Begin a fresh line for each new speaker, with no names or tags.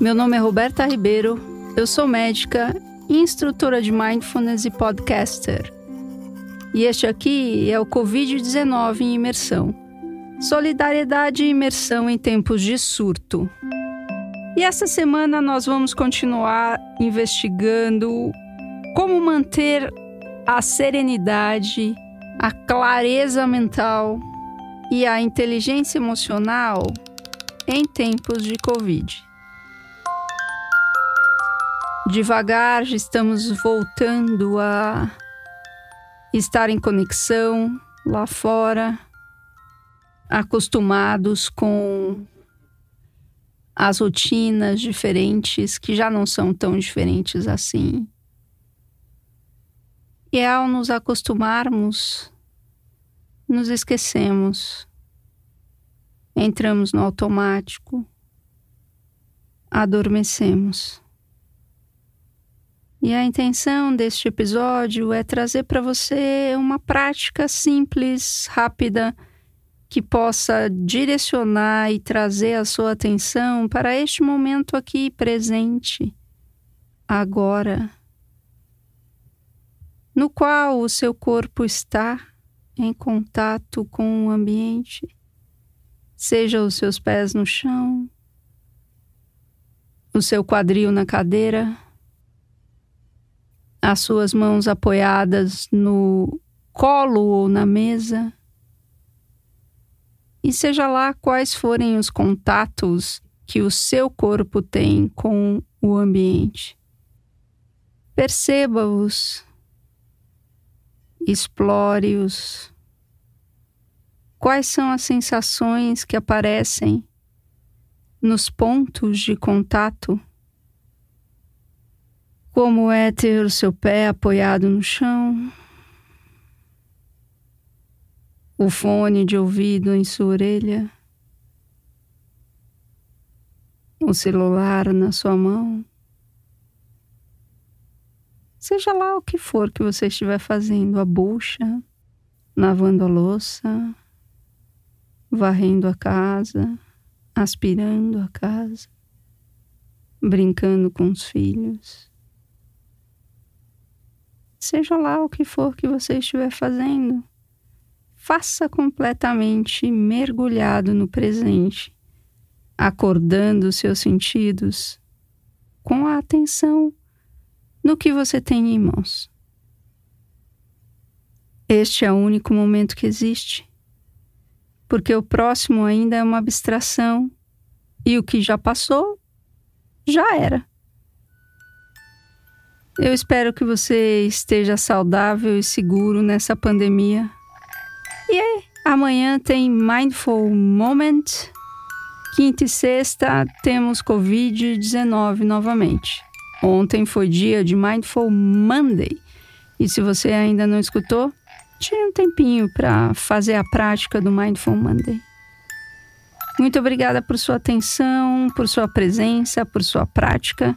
Meu nome é Roberta Ribeiro, eu sou médica, instrutora de mindfulness e podcaster. E este aqui é o Covid-19 em imersão. Solidariedade e imersão em tempos de surto. E essa semana nós vamos continuar investigando como manter a serenidade, a clareza mental e a inteligência emocional em tempos de Covid. Devagar estamos voltando a estar em conexão lá fora, acostumados com as rotinas diferentes que já não são tão diferentes assim. E ao nos acostumarmos, nos esquecemos, entramos no automático, adormecemos. E a intenção deste episódio é trazer para você uma prática simples, rápida, que possa direcionar e trazer a sua atenção para este momento aqui presente, agora, no qual o seu corpo está em contato com o ambiente, seja os seus pés no chão, o seu quadril na cadeira as suas mãos apoiadas no colo ou na mesa. E seja lá quais forem os contatos que o seu corpo tem com o ambiente. Perceba-os, explore-os. Quais são as sensações que aparecem nos pontos de contato? Como é ter o seu pé apoiado no chão, o fone de ouvido em sua orelha, o celular na sua mão. Seja lá o que for que você estiver fazendo, a bucha, lavando a louça, varrendo a casa, aspirando a casa, brincando com os filhos seja lá o que for que você estiver fazendo, faça completamente mergulhado no presente, acordando os seus sentidos com a atenção no que você tem em mãos. Este é o único momento que existe, porque o próximo ainda é uma abstração e o que já passou já era. Eu espero que você esteja saudável e seguro nessa pandemia. E amanhã tem Mindful Moment. Quinta e sexta temos Covid-19 novamente. Ontem foi dia de Mindful Monday. E se você ainda não escutou, tire um tempinho para fazer a prática do Mindful Monday. Muito obrigada por sua atenção, por sua presença, por sua prática